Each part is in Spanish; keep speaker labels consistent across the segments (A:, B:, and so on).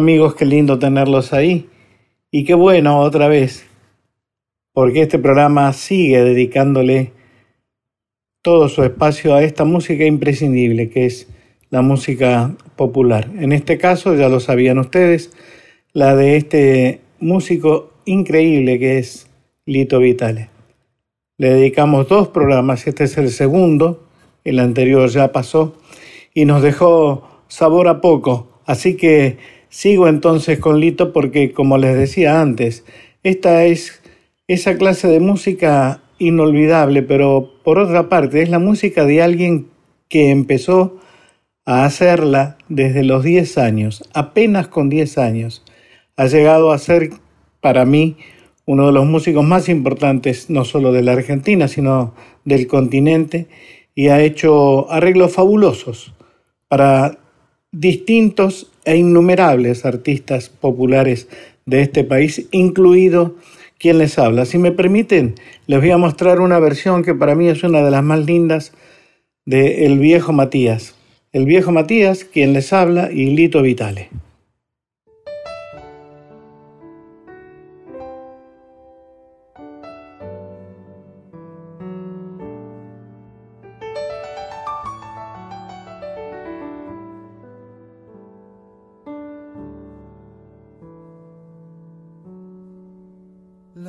A: amigos, qué lindo tenerlos ahí. Y qué bueno otra vez, porque este programa sigue dedicándole todo su espacio a esta música imprescindible que es la música popular. En este caso, ya lo sabían ustedes, la de este músico increíble que es Lito Vitale. Le dedicamos dos programas, este es el segundo, el anterior ya pasó y nos dejó sabor a poco, así que Sigo entonces con Lito porque, como les decía antes, esta es esa clase de música inolvidable, pero por otra parte es la música de alguien que empezó a hacerla desde los 10 años, apenas con 10 años. Ha llegado a ser para mí uno de los músicos más importantes, no solo de la Argentina, sino del continente, y ha hecho arreglos fabulosos para distintos e innumerables artistas populares de este país, incluido quien les habla. Si me permiten, les voy a mostrar una versión que para mí es una de las más lindas de El Viejo Matías. El Viejo Matías, quien les habla, y Lito Vitale.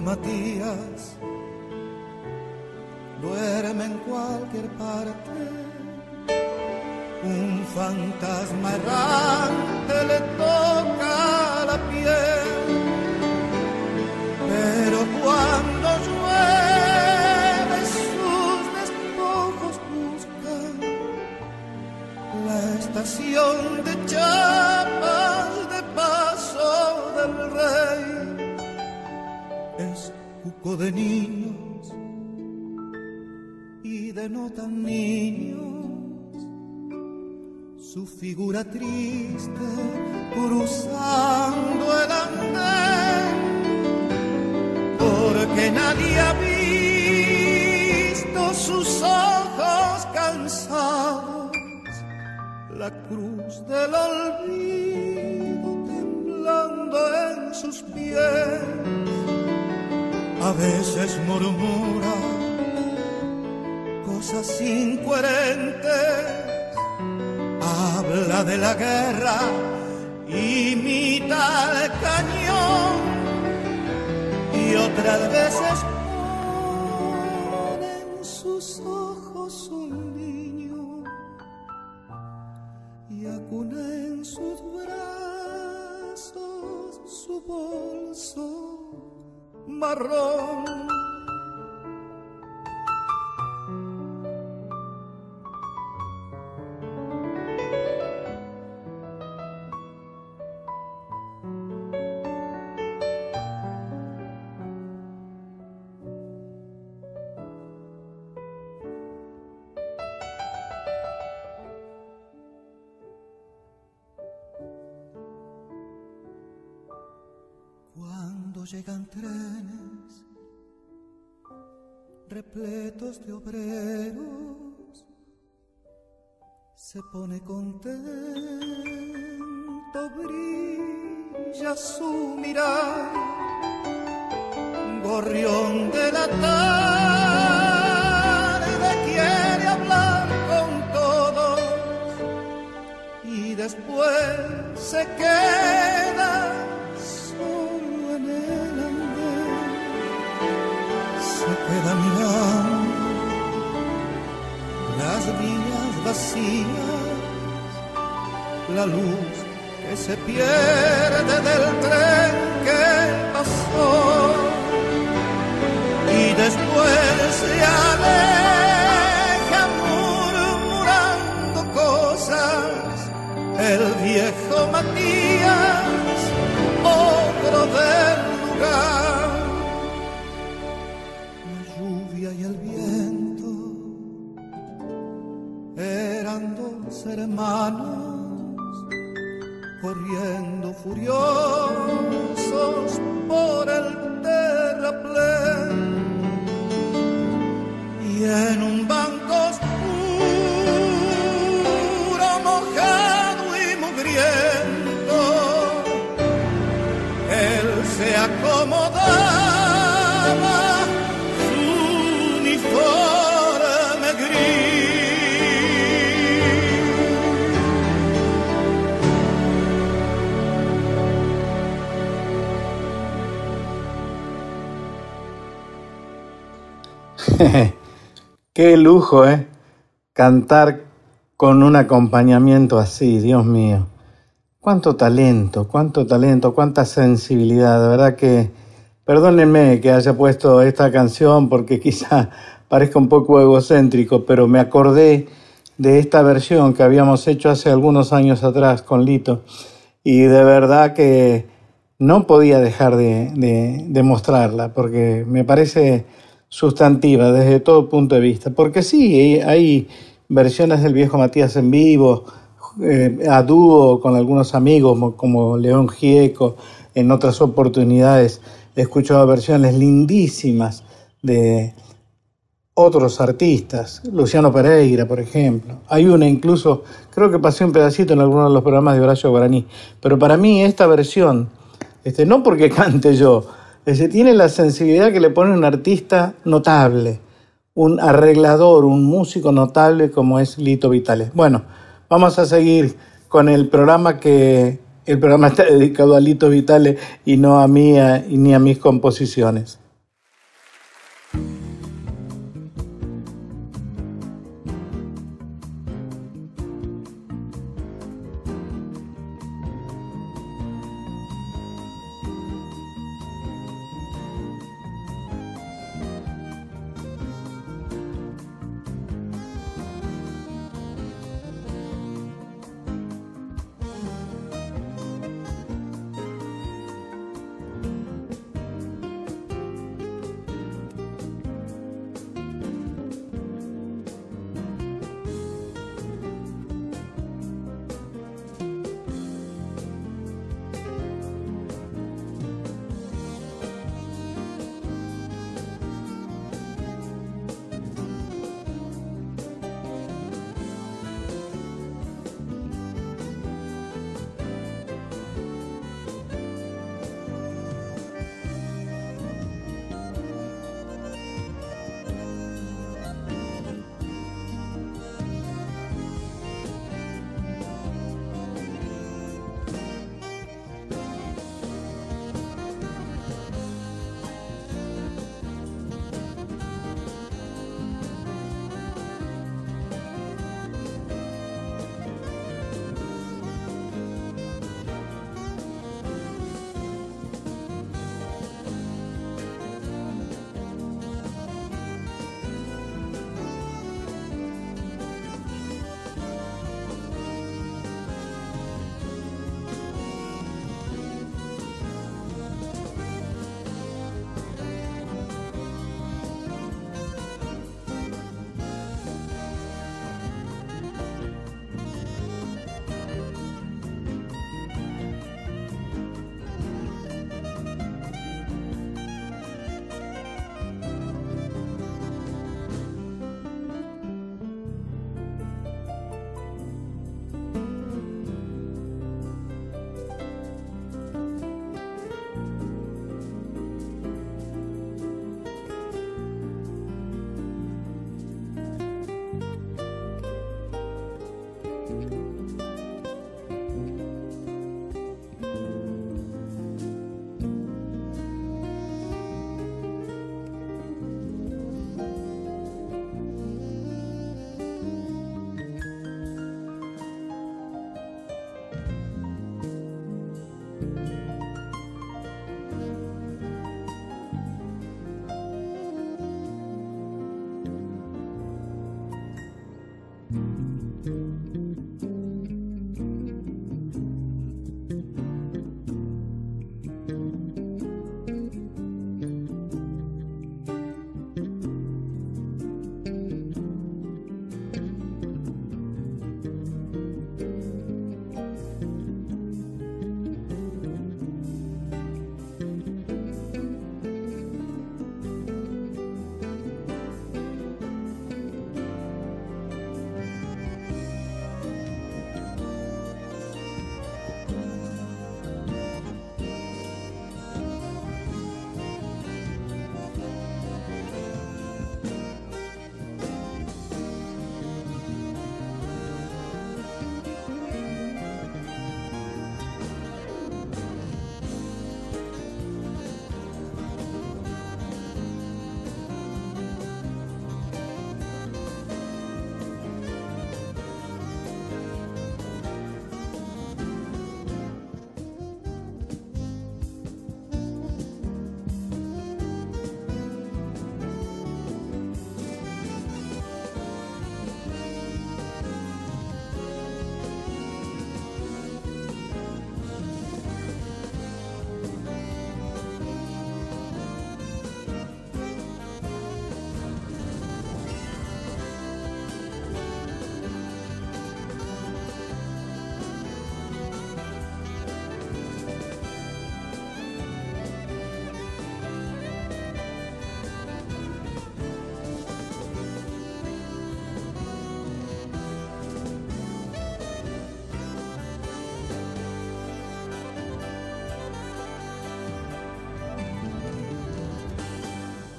B: Matías duerme en cualquier parte. Un fantasma errante le toca la piel, pero cuando llueve sus despojos buscan la estación de niños y de no tan niños, su figura triste cruzando el andén, porque nadie ha visto sus ojos cansados, la cruz del olvido temblando en sus pies a veces murmura cosas incoherentes, habla de la guerra, imita el cañón y otras veces pone en sus ojos un niño y acuna en sus brazos su bolso marrón. llegan trenes repletos de obreros, se pone contento, brilla su mirar, gorrión de la tarde quiere hablar con todos
C: y después se queda las vías vacías, la luz que se pierde del tren que pasó y después se aleja murmurando cosas el viejo Matías, otro del lugar. Hermanos corriendo furiosos por el terraplén y en un banco
B: Qué lujo, ¿eh? Cantar con un acompañamiento así, Dios mío. Cuánto talento, cuánto talento, cuánta sensibilidad. De verdad que, perdónenme que haya puesto esta canción porque quizá parezca un poco egocéntrico, pero me acordé de esta versión que habíamos hecho hace algunos años atrás con Lito. Y de verdad que no podía dejar de, de, de mostrarla porque me parece sustantiva desde todo punto de vista. Porque sí, hay versiones del viejo Matías en vivo, eh, a dúo con algunos amigos como, como León Gieco, en otras oportunidades he escuchado versiones lindísimas de otros artistas, Luciano Pereira, por ejemplo. Hay una incluso, creo que pasé un pedacito en alguno de los programas de Horacio Guaraní, pero para mí esta versión, este, no porque cante yo, ese tiene la sensibilidad que le pone un artista notable, un arreglador, un músico notable como es Lito Vitales. Bueno, vamos a seguir con el programa que el programa está dedicado a Lito Vitales y no a mí a, ni a mis composiciones.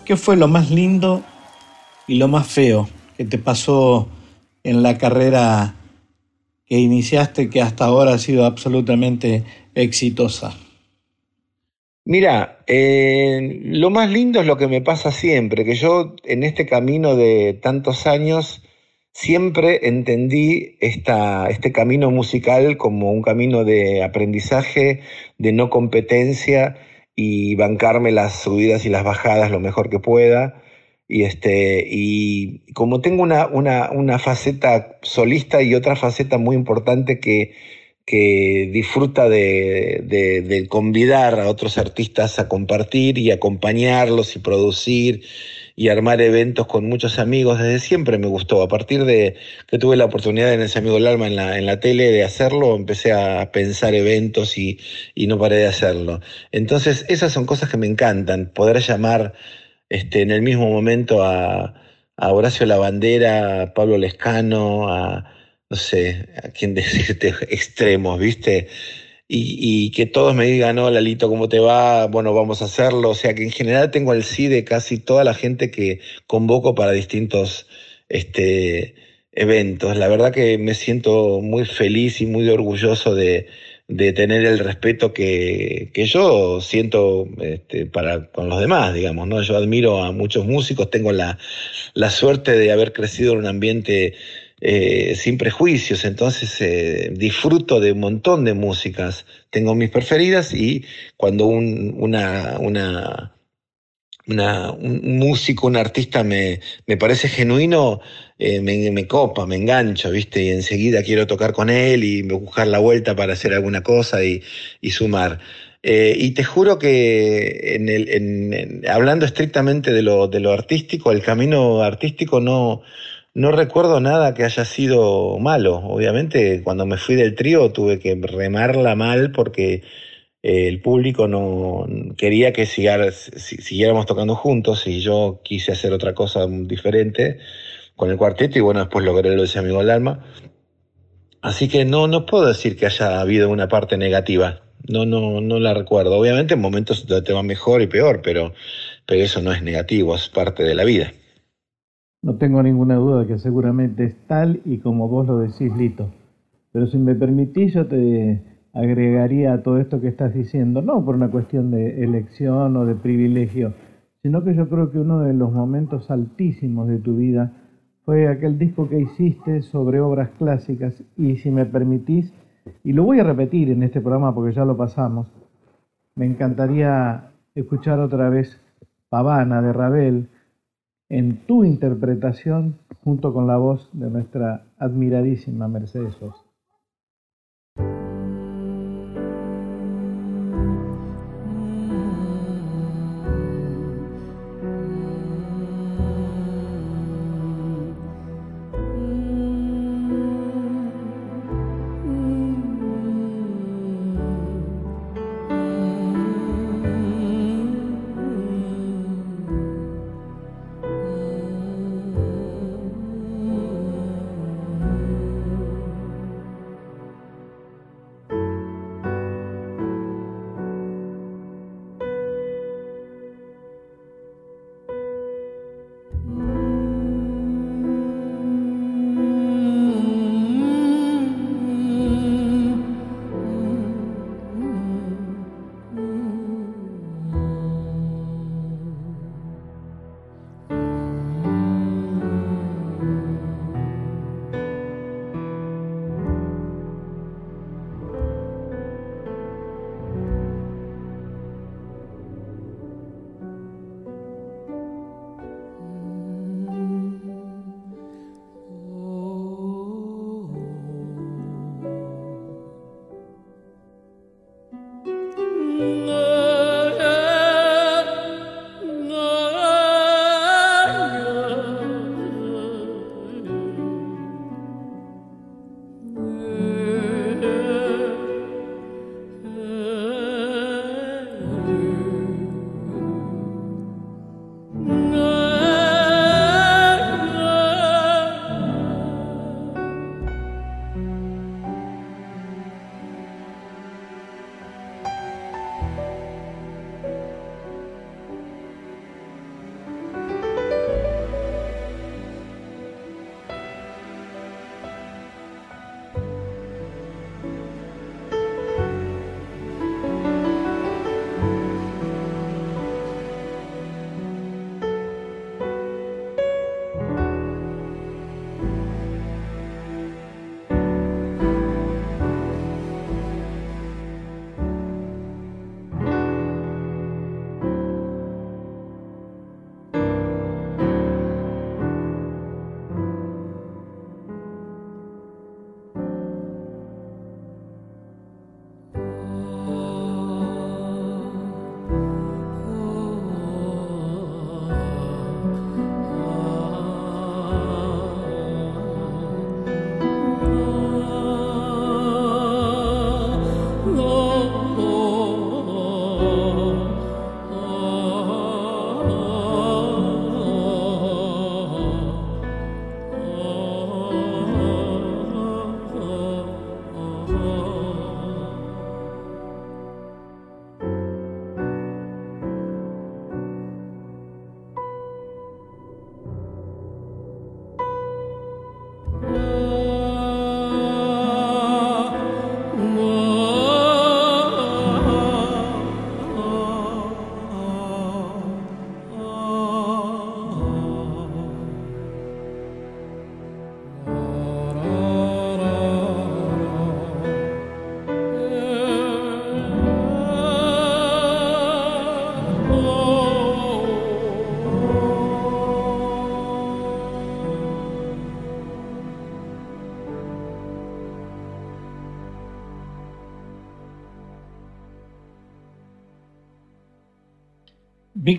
B: ¿Qué fue lo más lindo y lo más feo que te pasó en la carrera que iniciaste que hasta ahora ha sido absolutamente exitosa?
D: Mira, eh, lo más lindo es lo que me pasa siempre, que yo en este camino de tantos años siempre entendí esta, este camino musical como un camino de aprendizaje, de no competencia y bancarme las subidas y las bajadas lo mejor que pueda. Y, este, y como tengo una, una, una faceta solista y otra faceta muy importante que, que disfruta de, de, convidar a otros artistas a compartir y acompañarlos y producir y armar eventos con muchos amigos. Desde siempre me gustó. A partir de que tuve la oportunidad en ese amigo del alma en la, en la tele de hacerlo, empecé a pensar eventos y, y no paré de hacerlo. Entonces, esas son cosas que me encantan. Poder llamar este, en el mismo momento a, a Horacio Lavandera, a Pablo Lescano, a no sé, a quién decirte extremos, ¿viste? Y, que todos me digan, no, Lalito, ¿cómo te va? Bueno, vamos a hacerlo. O sea que en general tengo el sí de casi toda la gente que convoco para distintos este, eventos. La verdad que me siento muy feliz y muy orgulloso de, de tener el respeto que, que yo siento este, para con los demás, digamos, ¿no? Yo admiro a muchos músicos, tengo la, la suerte de haber crecido en un ambiente eh, sin prejuicios, entonces eh, disfruto de un montón de músicas, tengo mis preferidas y cuando un, una, un músico, un artista me, me parece genuino, eh, me, copa, me engancho, ¿viste? Y enseguida quiero tocar con él y buscar la vuelta para hacer alguna cosa y, y sumar. Y te juro que en el, en, hablando estrictamente de lo, de lo artístico, el camino artístico no, no recuerdo nada que haya sido malo. Obviamente, cuando me fui del trío tuve que remarla mal porque eh, el público no quería que sigar, siguiéramos tocando juntos y yo quise hacer otra cosa diferente con el cuarteto y bueno, después logré lo de ese amigo del alma. Así que no, no puedo decir que haya habido una parte negativa. No, no, no la recuerdo. Obviamente en momentos te va mejor y peor, pero, pero eso no es negativo, es parte de la vida.
B: No tengo ninguna duda que seguramente es tal y como vos lo decís, Lito. Pero si me permitís, yo te agregaría a todo esto que estás diciendo, no por una cuestión de elección o de privilegio, sino que yo creo que uno de los momentos altísimos de tu vida fue aquel disco que hiciste sobre obras clásicas y si me permitís, y lo voy a repetir en este programa porque ya lo pasamos, me encantaría escuchar otra vez Pavana de Ravel, en tu interpretación junto con la voz de nuestra admiradísima Mercedes Sosa.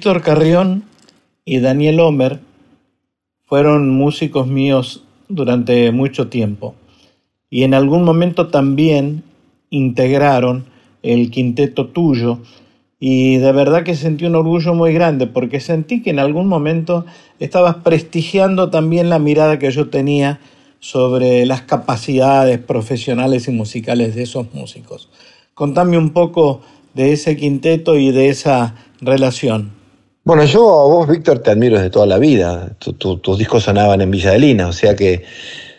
B: Víctor Carrión y Daniel Homer fueron músicos míos durante mucho tiempo y en algún momento también integraron el quinteto tuyo y de verdad que sentí un orgullo muy grande porque sentí que en algún momento estabas prestigiando también la mirada que yo tenía sobre las capacidades profesionales y musicales de esos músicos. Contame un poco de ese quinteto y de esa relación.
D: Bueno, yo a vos, Víctor, te admiro desde toda la vida. tus discos sonaban en Villa de Lina, o sea que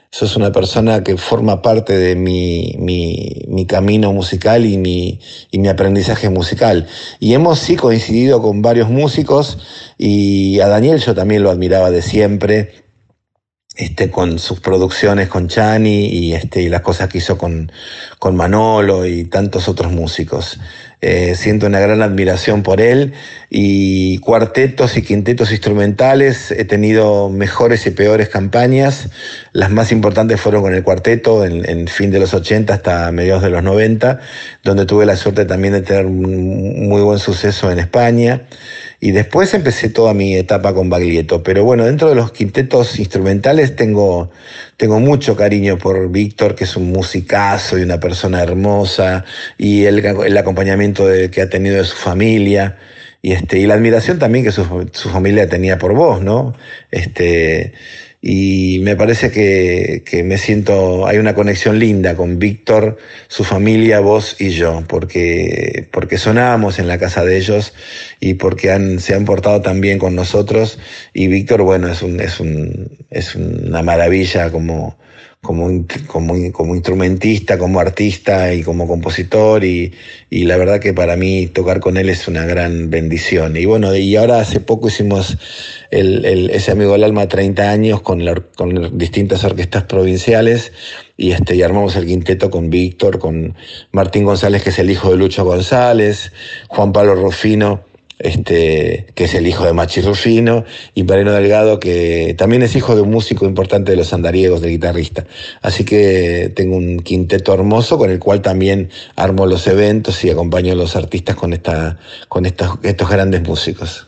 D: sos una persona que forma parte de mi, mi, camino musical y mi, y mi aprendizaje musical. Y hemos sí coincidido con varios músicos y a Daniel yo también lo admiraba de siempre. Este, con sus producciones con Chani y, este, y las cosas que hizo con, con Manolo y tantos otros músicos. Eh, siento una gran admiración por él y cuartetos y quintetos instrumentales. He tenido mejores y peores campañas. Las más importantes fueron con el cuarteto en, en fin de los 80 hasta mediados de los 90, donde tuve la suerte también de tener un muy buen suceso en España. Y después empecé toda mi etapa con Baglietto. Pero bueno, dentro de los quintetos instrumentales tengo, tengo mucho cariño por Víctor, que es un musicazo y una persona hermosa, y el, el acompañamiento que ha tenido de su familia. Y, este, y la admiración también que su, su familia tenía por vos, ¿no? Este, y me parece que, que, me siento, hay una conexión linda con Víctor, su familia, vos y yo, porque, porque sonamos en la casa de ellos y porque han, se han portado tan bien con nosotros. Y Víctor, bueno, es, un, es, un, es una maravilla como, como, como, como, instrumentista, como artista y como compositor y, y, la verdad que para mí tocar con él es una gran bendición. Y bueno, y ahora hace poco hicimos el, el, ese amigo del alma 30 años con, la, con distintas orquestas provinciales y, este, y armamos el quinteto con Víctor, con Martín González, que es el hijo de Lucho González, Juan Pablo Rufino este, que es el hijo de Machi Rufino, y Mariano Delgado, que también es hijo de un músico importante de los andariegos, de guitarrista. Así que tengo un quinteto hermoso con el cual también armo los eventos y acompaño a los artistas con, esta, con estos grandes músicos.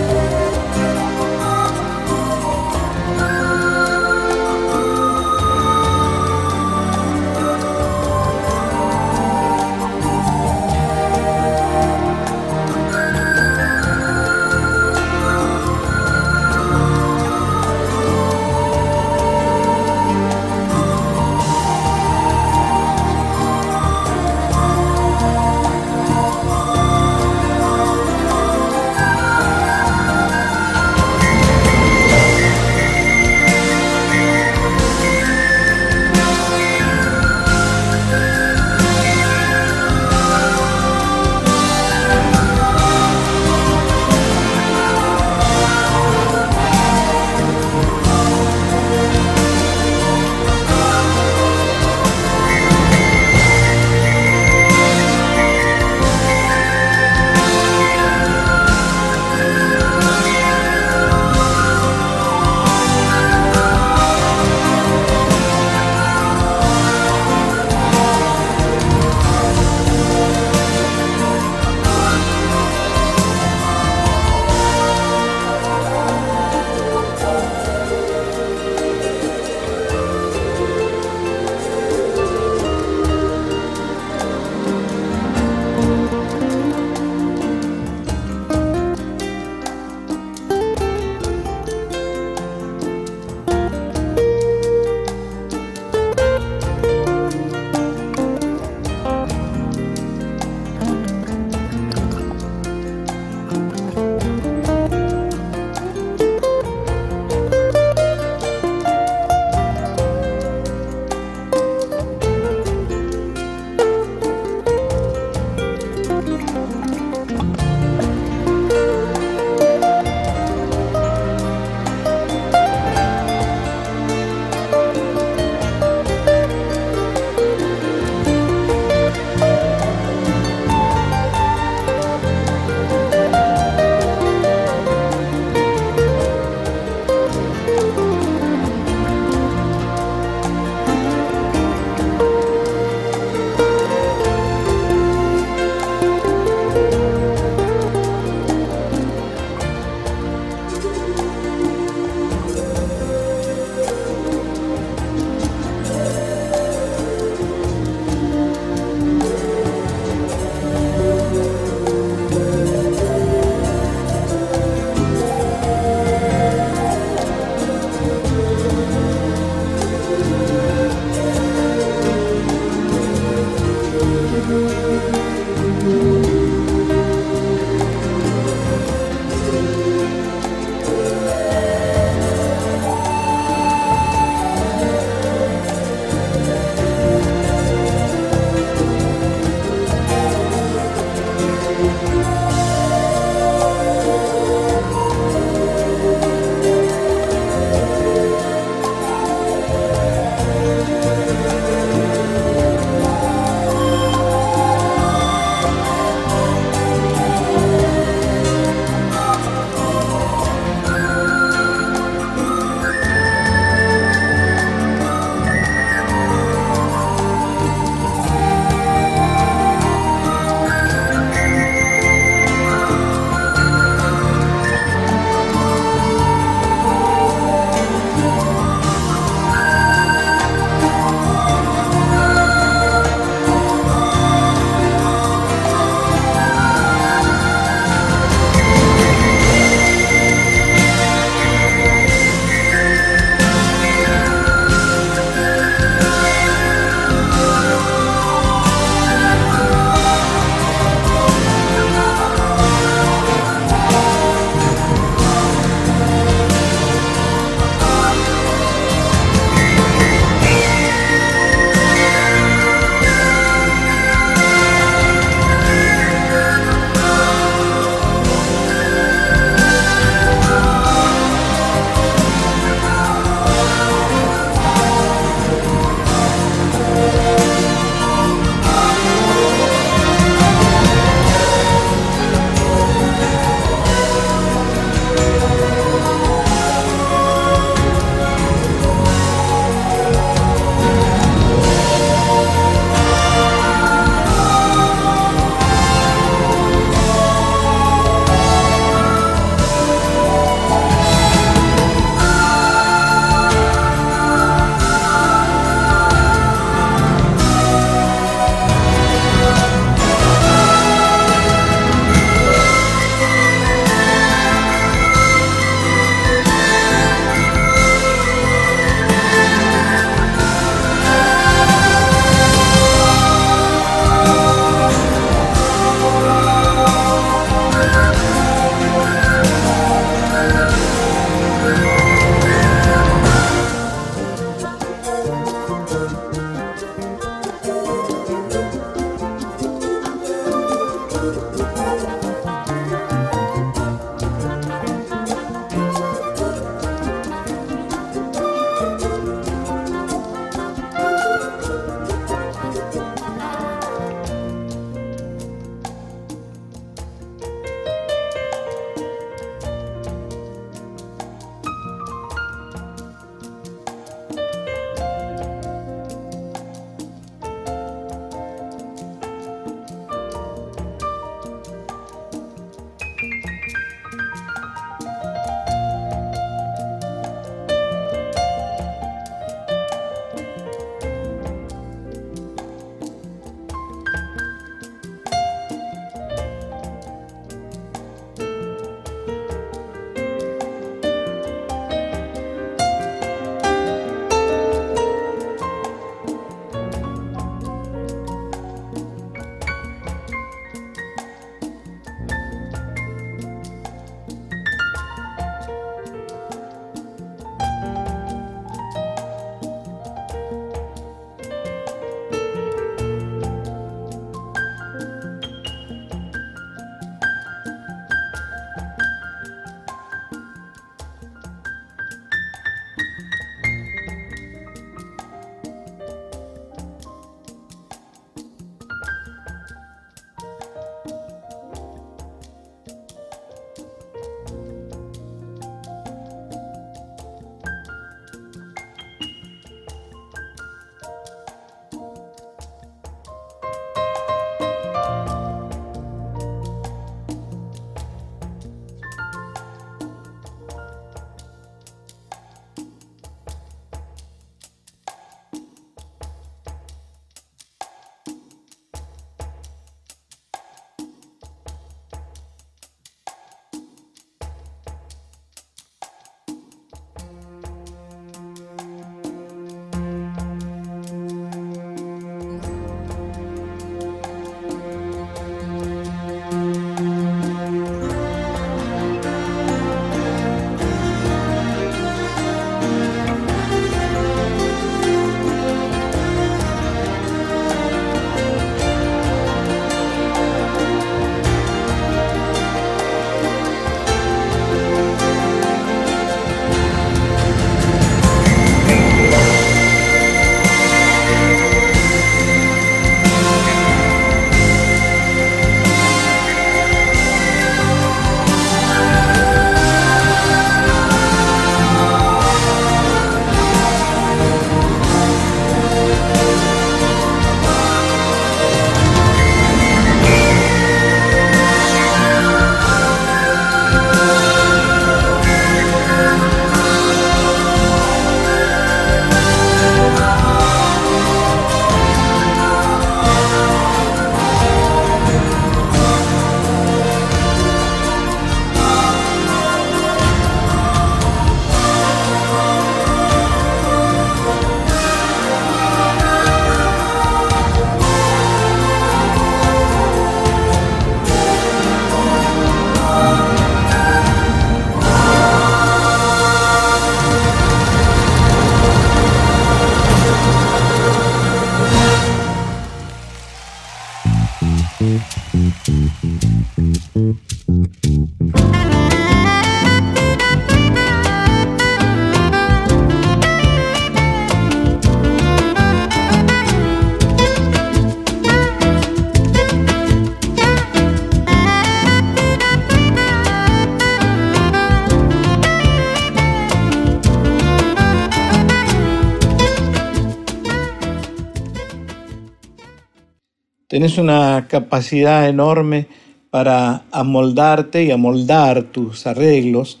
B: Una capacidad enorme para amoldarte y amoldar tus arreglos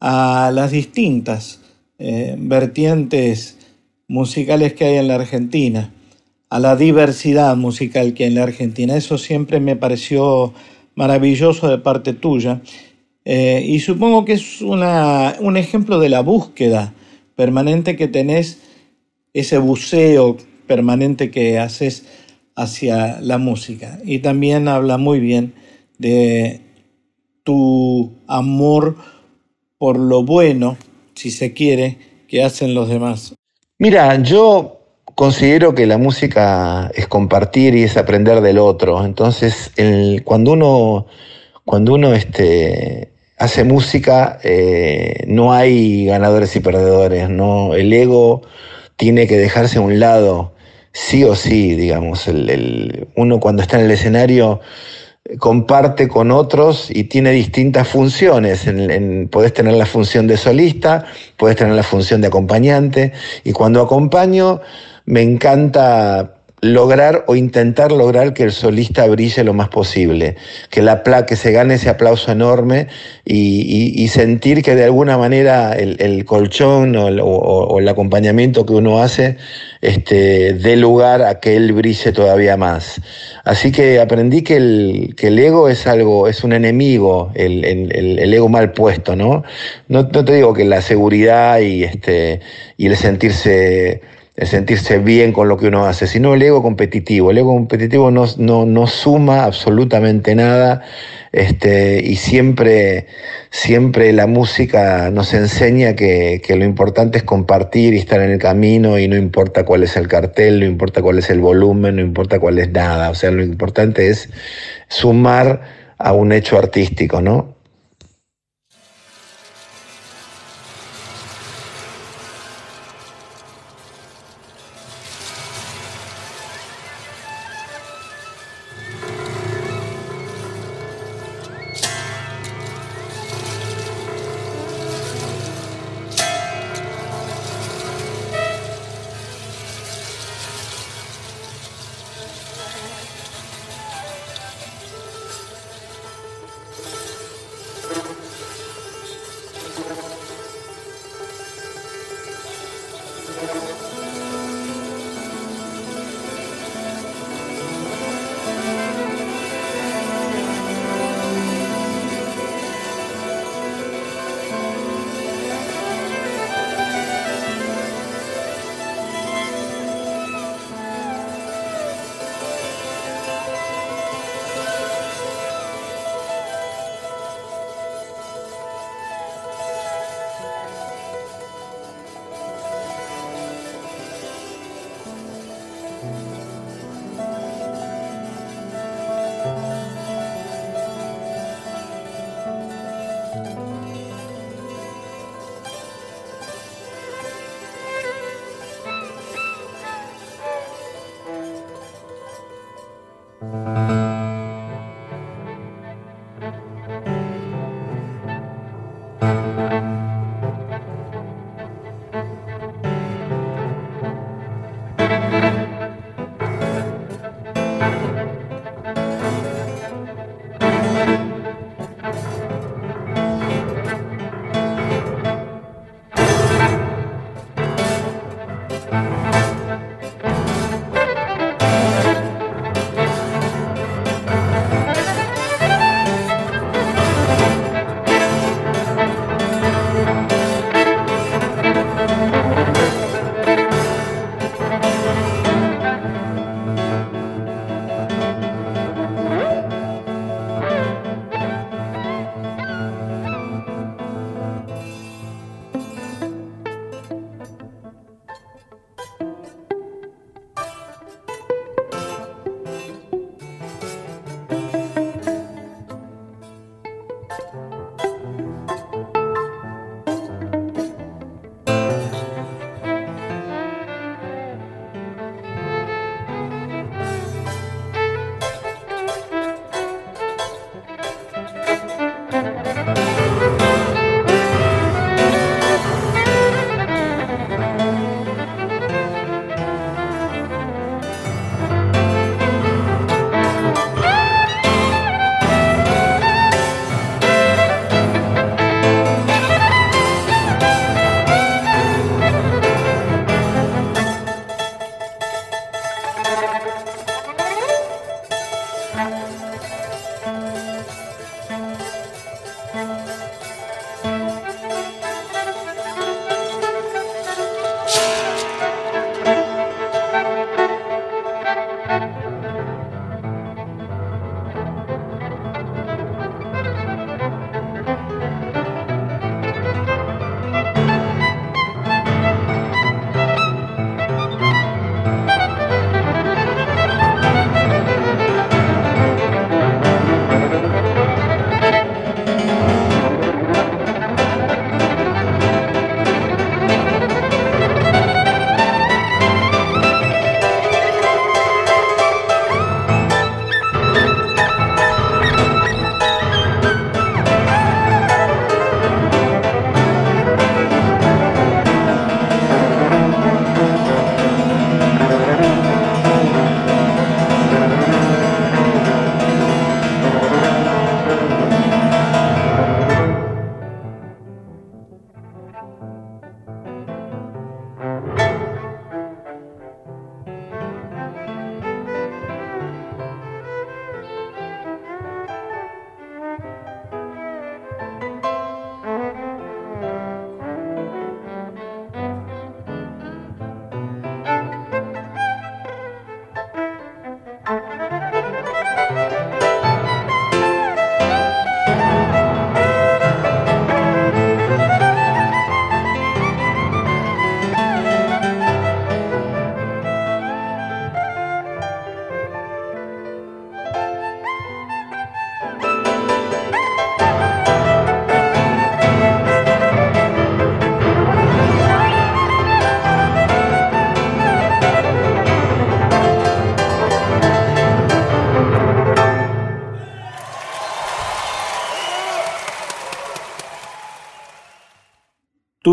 B: a las distintas eh, vertientes musicales que hay en la Argentina, a la diversidad musical que hay en la Argentina. Eso siempre me pareció maravilloso de parte tuya. Eh, y supongo que es una, un ejemplo de la búsqueda permanente que tenés, ese buceo permanente que haces hacia la música. Y también habla muy bien de tu amor por lo bueno, si se quiere, que hacen los demás.
D: Mira, yo considero que la música es compartir y es aprender del otro. Entonces, cuando uno, cuando uno este, hace música, eh, no hay ganadores y perdedores. ¿no? El ego tiene que dejarse a un lado, sí o sí, digamos. El, uno cuando está en el escenario comparte con otros y tiene distintas funciones. En, podés tener la función de solista, puedes tener la función de acompañante, y cuando acompaño me encanta lograr o intentar lograr que el solista brille lo más posible, que, la, que se gane ese aplauso enorme y, sentir que de alguna manera el, colchón o el, acompañamiento que uno hace este, dé lugar a que él brille todavía más. Así que aprendí que el, que el ego es algo, es un enemigo, el, el, ego mal puesto, ¿no? ¿no? te digo que la seguridad y, este, y el sentirse el sentirse bien con lo que uno hace, sino el ego competitivo. El ego competitivo no, no, suma absolutamente nada este, y siempre, siempre la música nos enseña que, que, lo importante es compartir y estar en el camino y no importa cuál es el cartel, no importa cuál es el volumen, no importa cuál es nada. O sea, lo importante es sumar a un hecho artístico, ¿no?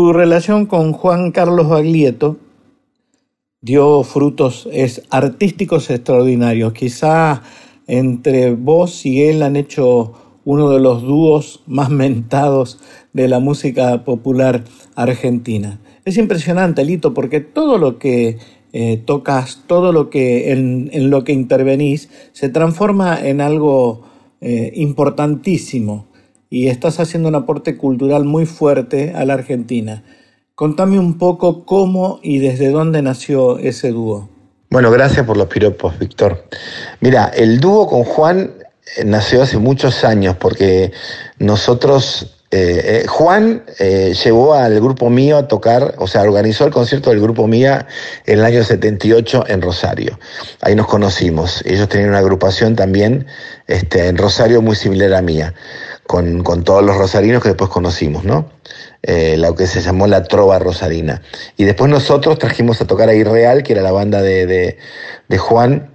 B: Tu relación con Juan Carlos Baglietto dio frutos artísticos extraordinarios. Quizá entre vos y él han hecho uno de los dúos más mentados de la música popular argentina. Es impresionante, Lito, porque todo lo que eh, tocas, todo lo que en, lo que intervenís, se transforma en algo eh, importantísimo y estás haciendo un aporte cultural muy fuerte a la Argentina. Contame un poco cómo y desde dónde nació ese dúo.
D: Bueno, gracias por los piropos, Víctor. Mira, el dúo con Juan eh, nació hace muchos años porque nosotros eh, eh, Juan eh, llevó al grupo mío a tocar, o sea, organizó el concierto del grupo Mía en el año 78 en Rosario. Ahí nos conocimos. Ellos tenían una agrupación también este, en Rosario muy similar a Mía, con, todos los rosarinos que después conocimos, ¿no? lo que se llamó la Trova Rosarina. Y después nosotros trajimos a tocar a Irreal, que era la banda de, de Juan,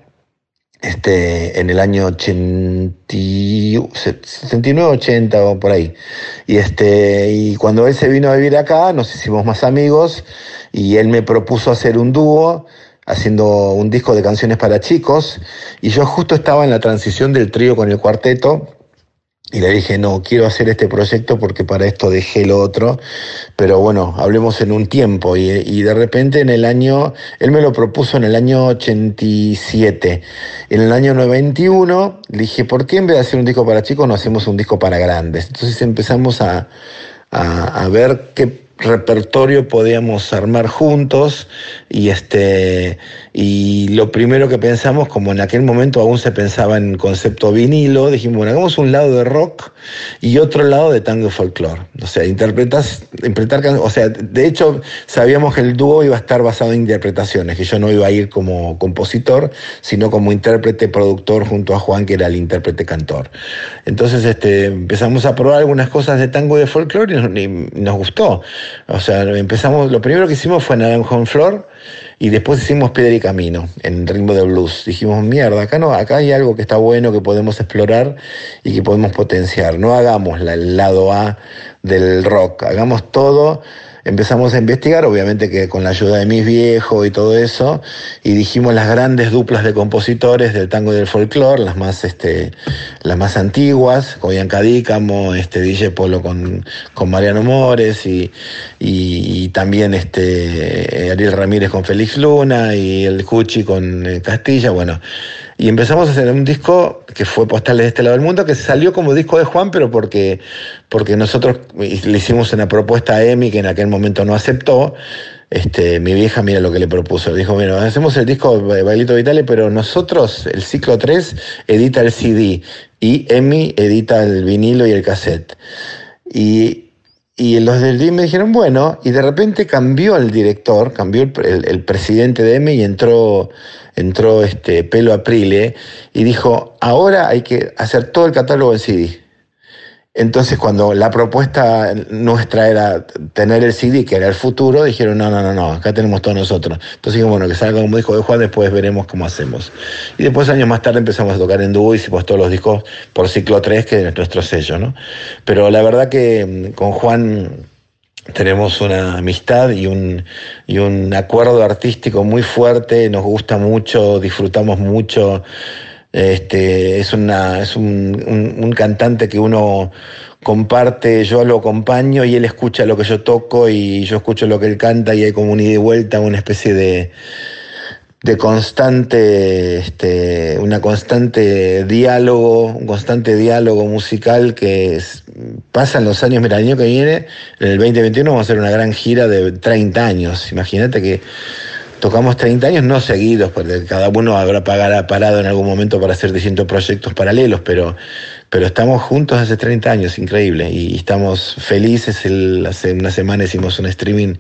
D: este, en el año 79, 80 o por ahí. Y, este, y cuando él se vino a vivir acá, nos hicimos más amigos y él me propuso hacer un dúo haciendo un disco de canciones para chicos y yo justo estaba en la transición del trío con el cuarteto y le dije, no, quiero hacer este proyecto porque para esto dejé lo otro, pero bueno, hablemos en un tiempo. Y, de repente en el año, él me lo propuso en el año 87. En el año 91 le dije, ¿por qué en vez de hacer un disco para chicos no hacemos un disco para grandes? Entonces empezamos a, a, a ver qué repertorio podíamos armar juntos y este y lo primero que pensamos como en aquel momento aún se pensaba en concepto vinilo dijimos bueno hagamos un lado de rock y otro lado de tango folclore o sea interpretas interpretar o sea de hecho sabíamos que el dúo iba a estar basado en interpretaciones que yo no iba a ir como compositor sino como intérprete productor junto a Juan que era el intérprete cantor. Entonces este empezamos a probar algunas cosas de tango y de folclore y nos gustó o sea, empezamos, lo primero que hicimos fue Naranjo en Flor y después hicimos Piedra y Camino en ritmo de blues. Dijimos, mierda, acá no, acá hay algo que está bueno, que podemos explorar y que podemos potenciar. No hagamos el lado A del rock, hagamos todo empezamos a investigar, obviamente que con la ayuda de mis viejos y todo eso, y dijimos las grandes duplas de compositores del tango y del folclore, las más, este, las más antiguas, con Bianca Dícamo, este, DJ Polo con, con Mariano Mores y, y, también este, Ariel Ramírez con Félix Luna y el Cuchi con eh, Castilla, bueno. Y empezamos a hacer un disco que fue Postales de este lado del mundo, que salió como disco de Juan, pero porque, porque nosotros le hicimos una propuesta a Emi que en aquel momento no aceptó. Este, mi vieja, mira lo que le propuso. Dijo, mira, hacemos el disco Bailito Vitale, pero nosotros, el ciclo 3, edita el CD y Emi edita el vinilo y el cassette. Y, y los del DIM me dijeron, bueno, y de repente cambió el director, cambió el, presidente de Emi y entró entró este Pelo Aprile y dijo, ahora hay que hacer todo el catálogo en CD. Entonces cuando la propuesta nuestra era tener el CD, que era el futuro, dijeron, no, no, no, no, acá tenemos todos nosotros. Entonces bueno, que salga como dijo de Juan, después veremos cómo hacemos. Y después años más tarde empezamos a tocar en dúo, hicimos todos los discos por ciclo 3, que es nuestro sello, ¿no? Pero la verdad que mm, con Juan tenemos una amistad y un, y un acuerdo artístico muy fuerte, nos gusta mucho, disfrutamos mucho. Este, es una, es un, un, cantante que uno comparte, yo lo acompaño y él escucha lo que yo toco y yo escucho lo que él canta y hay como un ida y vuelta, una especie de, de constante, este, una constante diálogo, un constante diálogo musical que es, pasan los años, mira, el año que viene, en el 2021 vamos a hacer una gran gira de 30 años, imagínate que tocamos 30 años no seguidos, porque cada uno habrá parado en algún momento para hacer distintos proyectos paralelos, pero, pero estamos juntos hace 30 años, increíble, y estamos felices, hace una semana hicimos un streaming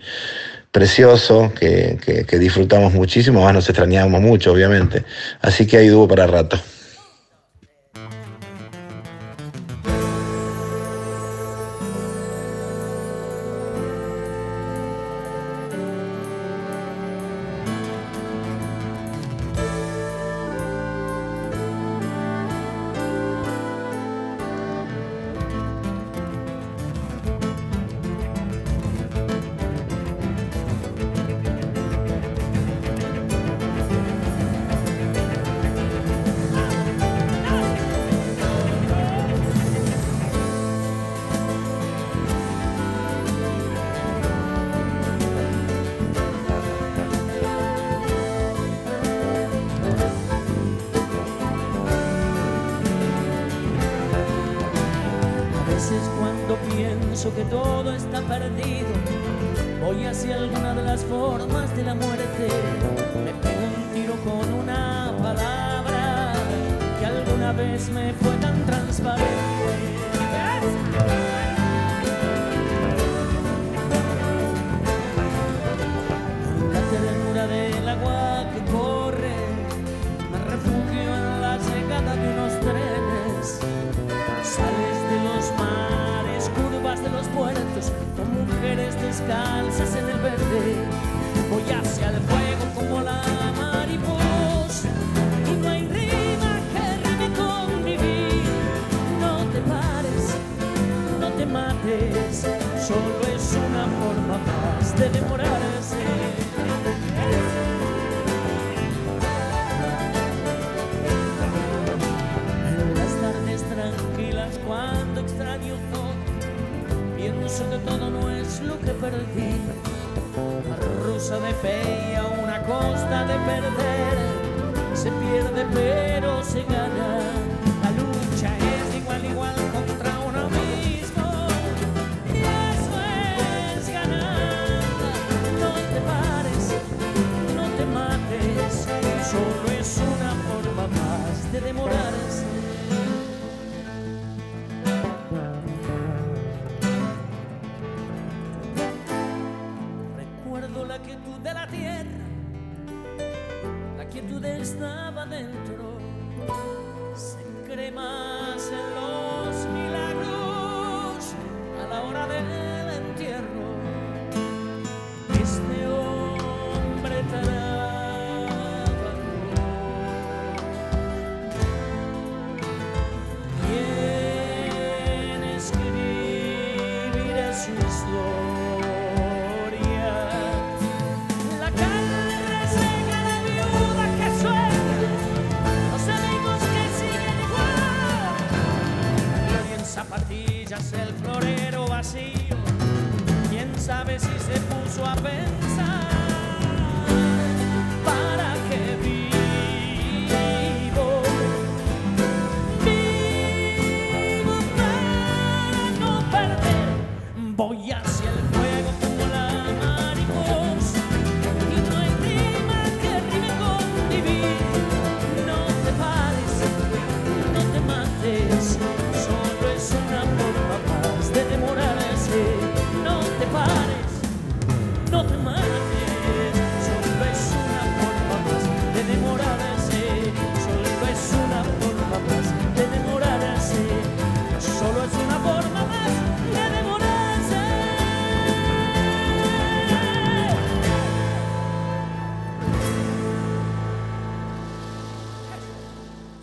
D: precioso que, que, disfrutamos muchísimo, más nos extrañamos mucho, obviamente. Así que hay dúo para rato.
E: Perdido. Voy hacia alguna de las formas de la muerte. Me pego un tiro con una palabra que alguna vez me fue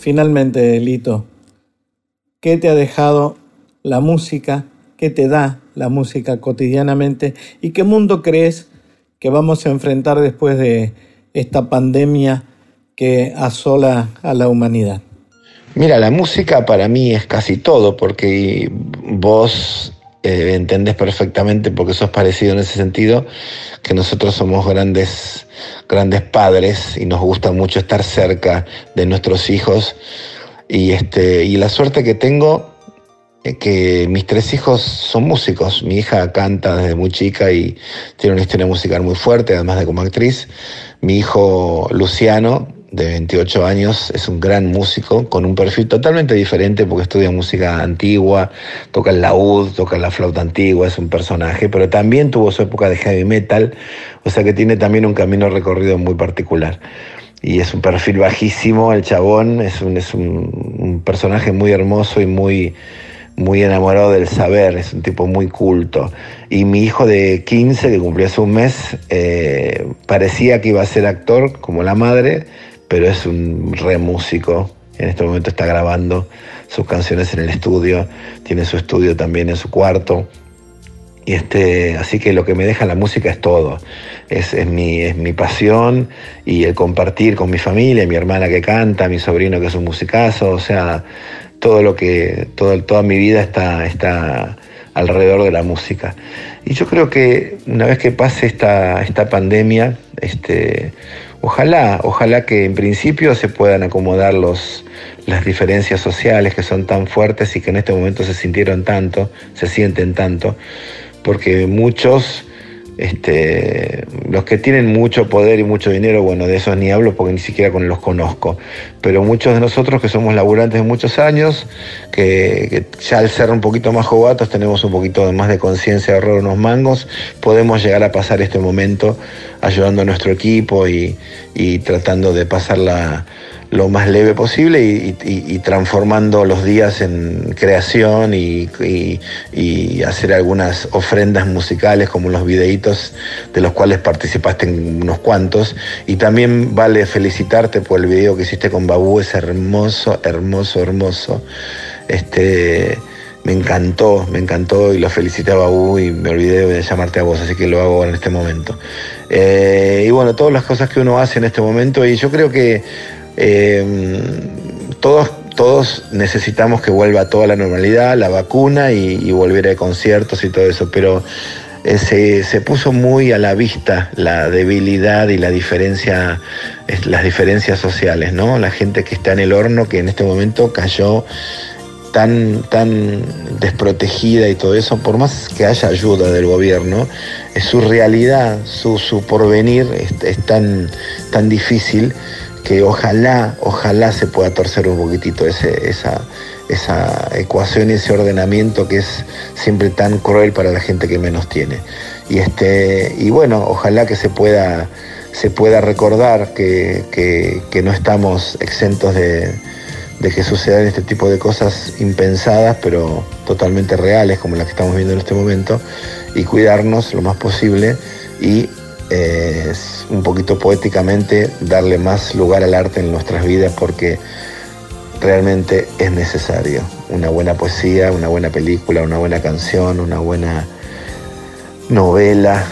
B: Finalmente, Lito, ¿qué te ha dejado la música? ¿Qué te da la música cotidianamente? ¿Y qué mundo crees que vamos a enfrentar después de esta pandemia que asola a la humanidad?
D: Mira, la música para mí es casi todo, porque vos eh, entendés perfectamente, porque sos parecido en ese sentido, que nosotros somos grandes, grandes padres y nos gusta mucho estar cerca de nuestros hijos. Y, este, y la suerte que tengo es que mis tres hijos son músicos. Mi hija canta desde muy chica y tiene una historia musical muy fuerte, además de como actriz. Mi hijo Luciano, de 28 años, es un gran músico con un perfil totalmente diferente porque estudia música antigua, toca el laúd, toca la flauta antigua, es un personaje, pero también tuvo su época de heavy metal, o sea que tiene también un camino recorrido muy particular. Y es un perfil bajísimo, el chabón es un, es un, personaje muy hermoso y muy, muy enamorado del saber, es un tipo muy culto. Y mi hijo de 15, que cumplió hace un mes, eh, parecía que iba a ser actor como la madre, pero es un re músico. En este momento está grabando sus canciones en el estudio, tiene su estudio también en su cuarto. Y este, así que lo que me deja la música es todo. Es, es, mi, es mi pasión y el compartir con mi familia, mi hermana que canta, mi sobrino que es un musicazo, o sea, todo lo que, todo, toda mi vida está, está alrededor de la música. Y yo creo que una vez que pase esta, esta pandemia, este, ojalá, ojalá que en principio se puedan acomodar los, las diferencias sociales que son tan fuertes y que en este momento se sintieron tanto, se sienten tanto, porque muchos este, los que tienen mucho poder y mucho dinero, bueno, de esos ni hablo porque ni siquiera con los conozco. Pero muchos de nosotros que somos laburantes de muchos años, que, ya al ser un poquito más jovatos tenemos un poquito más de conciencia de ahorrar unos mangos, podemos llegar a pasar este momento ayudando a nuestro equipo y, y tratando de pasarla lo más leve posible y, transformando los días en creación y, hacer algunas ofrendas musicales como los videitos de los cuales participaste en unos cuantos. Y también vale felicitarte por el video que hiciste con Babú, es hermoso, hermoso, hermoso. Este, me encantó, me encantó y lo felicité a Babú y me olvidé de llamarte a vos, así que lo hago en este momento. Eh, y bueno, todas las cosas que uno hace en este momento y yo creo que eh, todos, todos necesitamos que vuelva toda la normalidad, la vacuna y, volver a conciertos y todo eso, pero eh, se, se puso muy a la vista la debilidad y la diferencia, las diferencias sociales, ¿no? La gente que está en el horno, que en este momento cayó tan, tan desprotegida y todo eso, por más que haya ayuda del gobierno, su realidad, su, su porvenir es, es tan, tan difícil que ojalá, ojalá se pueda torcer un poquitito ese, esa, esa ecuación y ese ordenamiento que es siempre tan cruel para la gente que menos tiene. Y, este, y bueno, ojalá que se pueda, se pueda recordar que, que- no estamos exentos de, de que sucedan este tipo de cosas impensadas, pero totalmente reales, como las que estamos viendo en este momento, y cuidarnos lo más posible y eh, un poquito poéticamente darle más lugar al arte en nuestras vidas porque realmente es necesario. Una buena poesía, una buena película, una buena canción, una buena novela,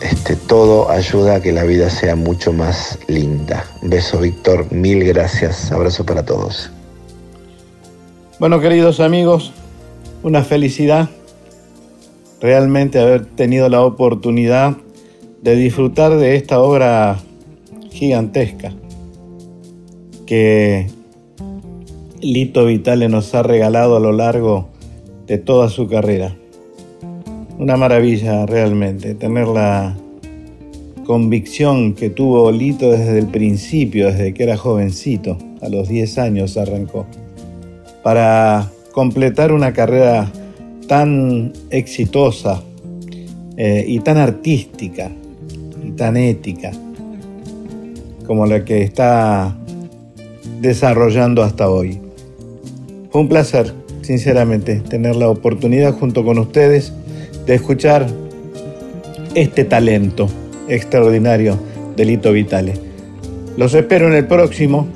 D: este, todo ayuda a que la vida sea mucho más linda. Beso Víctor, mil gracias, abrazo para todos.
B: Bueno, queridos amigos, una felicidad realmente haber tenido la oportunidad de disfrutar de esta obra gigantesca que Lito Vitale nos ha regalado a lo largo de toda su carrera. Una maravilla realmente tener la convicción que tuvo Lito desde el principio, desde que era jovencito, a los 10 años arrancó para completar una carrera tan exitosa eh, y tan artística tan ética como la que está desarrollando hasta hoy. Fue un placer, sinceramente, tener la oportunidad junto con ustedes de escuchar este talento extraordinario de Lito Vitale. Los espero en el próximo,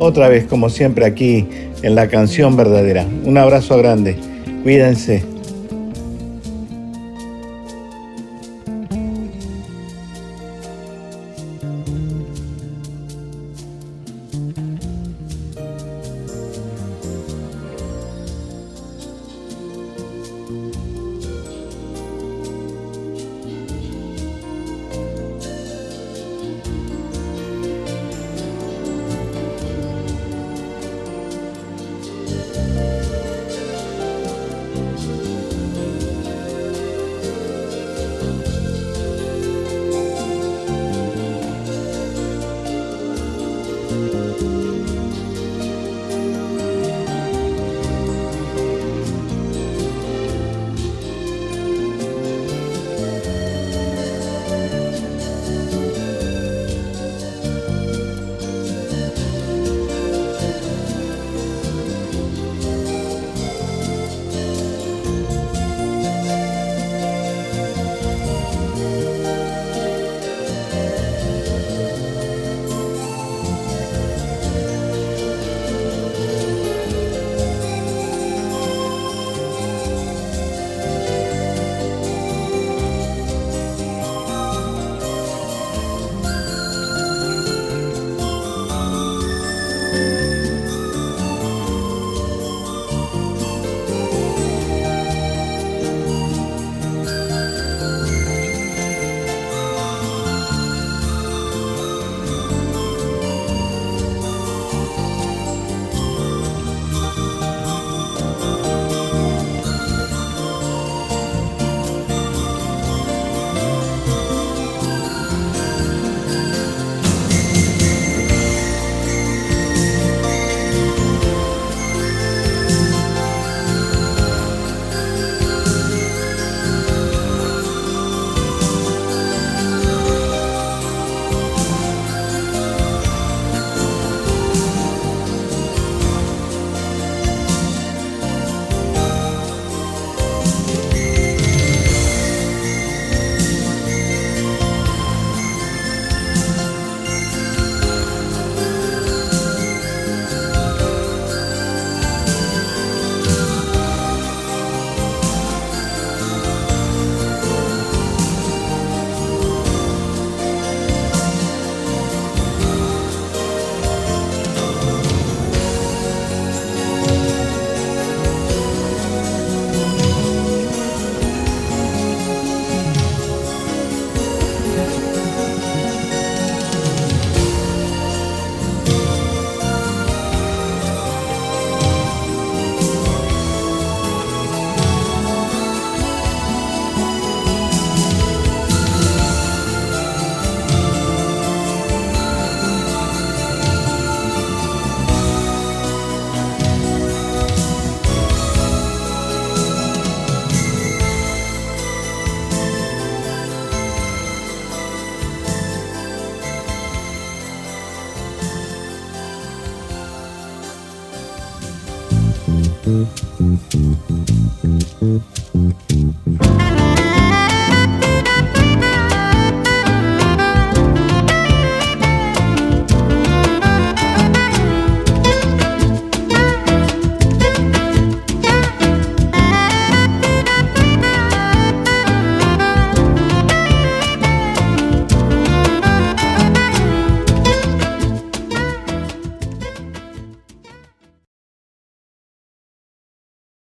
B: otra vez como siempre aquí en la canción verdadera. Un abrazo grande, cuídense,